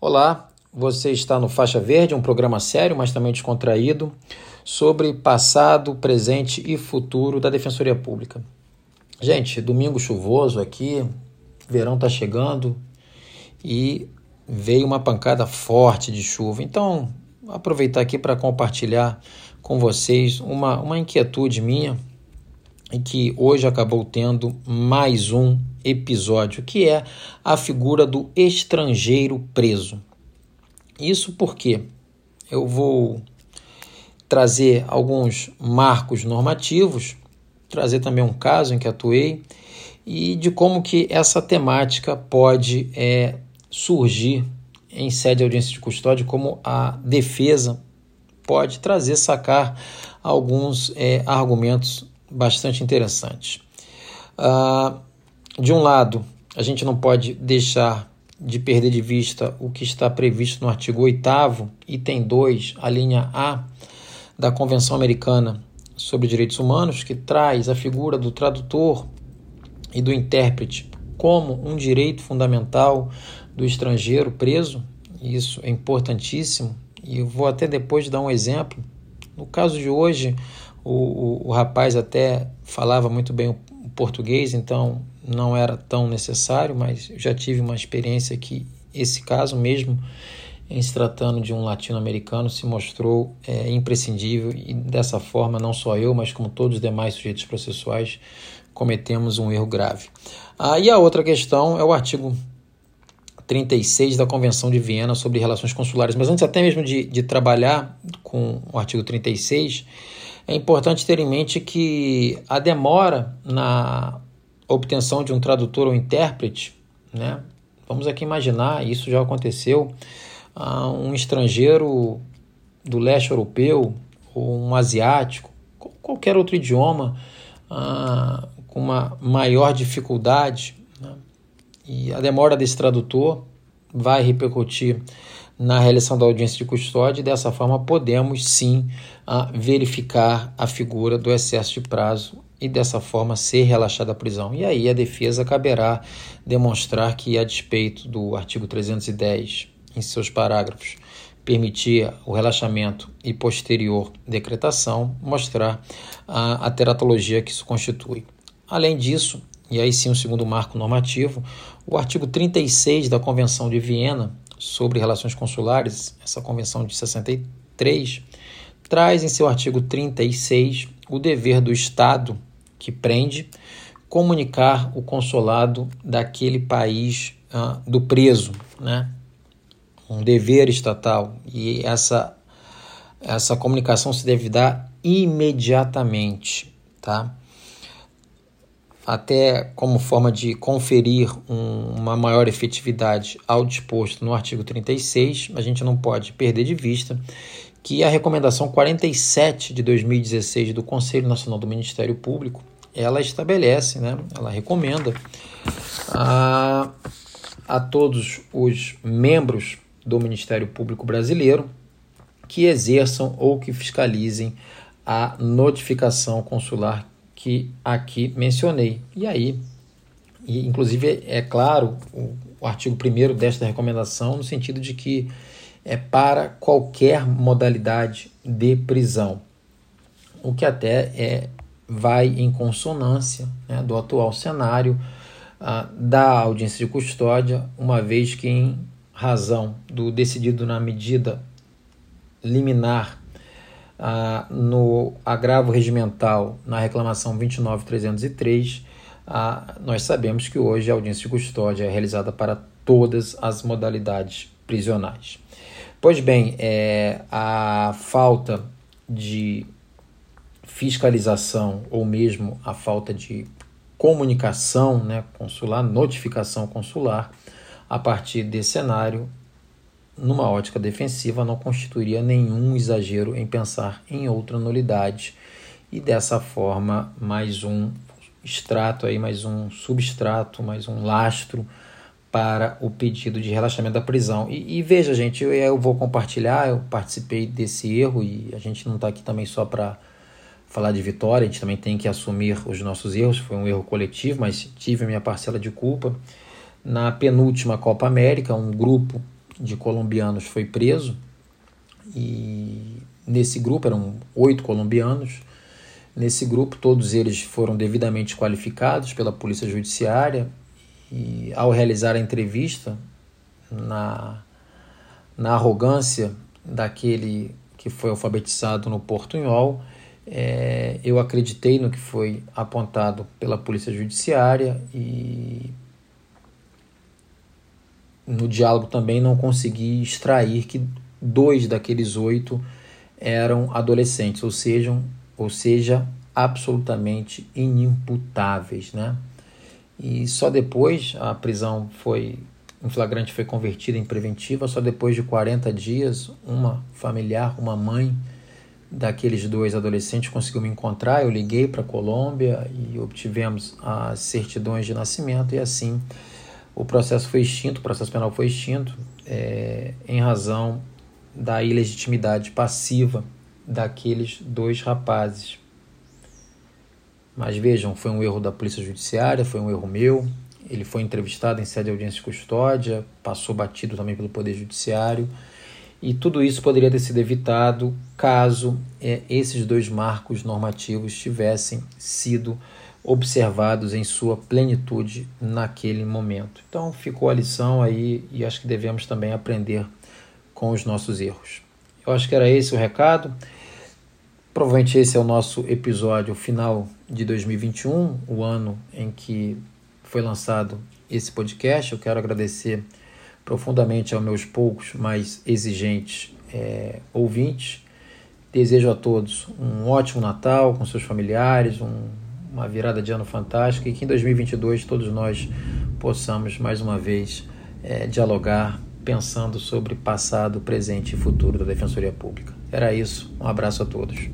Olá, você está no Faixa Verde, um programa sério, mas também descontraído, sobre passado, presente e futuro da Defensoria Pública. Gente, domingo chuvoso aqui, verão está chegando e veio uma pancada forte de chuva. Então, aproveitar aqui para compartilhar com vocês uma, uma inquietude minha e que hoje acabou tendo mais um episódio, que é a figura do estrangeiro preso. Isso porque eu vou trazer alguns marcos normativos, trazer também um caso em que atuei e de como que essa temática pode é, surgir em sede de audiência de custódia, como a defesa pode trazer, sacar alguns é, argumentos bastante interessantes. Uh, de um lado, a gente não pode deixar de perder de vista o que está previsto no artigo 8, item 2, a linha A da Convenção Americana sobre Direitos Humanos, que traz a figura do tradutor e do intérprete como um direito fundamental do estrangeiro preso. Isso é importantíssimo e eu vou até depois dar um exemplo. No caso de hoje, o, o, o rapaz até falava muito bem o português, então não era tão necessário, mas já tive uma experiência que esse caso mesmo em se tratando de um latino-americano se mostrou é, imprescindível e dessa forma não só eu, mas como todos os demais sujeitos processuais cometemos um erro grave. Ah, e a outra questão é o artigo 36 da Convenção de Viena sobre Relações Consulares. Mas antes até mesmo de, de trabalhar com o artigo 36, é importante ter em mente que a demora na obtenção de um tradutor ou intérprete, né? Vamos aqui imaginar, isso já aconteceu, um estrangeiro do leste europeu ou um asiático, qualquer outro idioma uh, com uma maior dificuldade, né? e a demora desse tradutor vai repercutir na realização da audiência de custódia e dessa forma podemos sim verificar a figura do excesso de prazo e dessa forma ser relaxada a prisão. E aí a defesa caberá demonstrar que, a despeito do artigo 310, em seus parágrafos, permitir o relaxamento e posterior decretação, mostrar a, a teratologia que isso constitui. Além disso, e aí sim o segundo marco normativo, o artigo 36 da Convenção de Viena sobre Relações Consulares, essa convenção de 63, traz em seu artigo 36 o dever do Estado que prende comunicar o consulado daquele país uh, do preso, né? Um dever estatal e essa essa comunicação se deve dar imediatamente, tá? Até como forma de conferir um, uma maior efetividade ao disposto no artigo 36, a gente não pode perder de vista que a recomendação 47 de 2016 do Conselho Nacional do Ministério Público, ela estabelece, né, ela recomenda a, a todos os membros do Ministério Público Brasileiro que exerçam ou que fiscalizem a notificação consular que aqui mencionei. E aí, e inclusive é claro o, o artigo 1 desta recomendação, no sentido de que é para qualquer modalidade de prisão, o que até é, vai em consonância né, do atual cenário ah, da audiência de custódia, uma vez que, em razão do decidido na medida liminar ah, no agravo regimental na reclamação 29303, ah, nós sabemos que hoje a audiência de custódia é realizada para todas as modalidades prisionais. Pois bem, é, a falta de fiscalização ou mesmo a falta de comunicação né, consular, notificação consular, a partir desse cenário, numa ótica defensiva, não constituiria nenhum exagero em pensar em outra nulidade e dessa forma mais um extrato aí, mais um substrato, mais um lastro para o pedido de relaxamento da prisão. E, e veja, gente, eu, eu, vou compartilhar, eu participei desse erro e a gente não está aqui também só para falar de vitória, a gente também tem que assumir os nossos erros, foi um erro coletivo, mas tive a minha parcela de culpa. Na penúltima Copa América, um grupo de colombianos foi preso e nesse grupo eram oito colombianos. Nesse grupo, todos eles foram devidamente qualificados pela Polícia Judiciária e, ao realizar a entrevista, na, na arrogância daquele que foi alfabetizado no portunhol, é, eu acreditei no que foi apontado pela Polícia Judiciária e no diálogo também não consegui extrair que dois daqueles oito eram adolescentes, ou seja, ou seja, absolutamente inimputáveis, né? E só depois a prisão foi em flagrante foi convertida em preventiva, só depois de 40 dias, uma familiar, uma mãe daqueles dois adolescentes conseguiu me encontrar, eu liguei para a Colômbia e obtivemos as certidões de nascimento e assim o processo foi extinto, o processo penal foi extinto é, em razão da ilegitimidade passiva daqueles dois rapazes. Mas vejam, foi um erro da Polícia Judiciária, foi um erro meu. Ele foi entrevistado em sede de audiência de custódia, passou batido também pelo Poder Judiciário. E tudo isso poderia ter sido evitado caso é, esses dois marcos normativos tivessem sido observados em sua plenitude naquele momento. Então ficou a lição aí e acho que devemos também aprender com os nossos erros. Eu acho que era esse o recado. Provavelmente esse é o nosso episódio final de 2021, o ano em que foi lançado esse podcast. Eu quero agradecer profundamente aos meus poucos, mas exigentes é, ouvintes. Desejo a todos um ótimo Natal com seus familiares, um, uma virada de ano fantástica e que em 2022 todos nós possamos mais uma vez é, dialogar pensando sobre passado, presente e futuro da Defensoria Pública. Era isso. Um abraço a todos.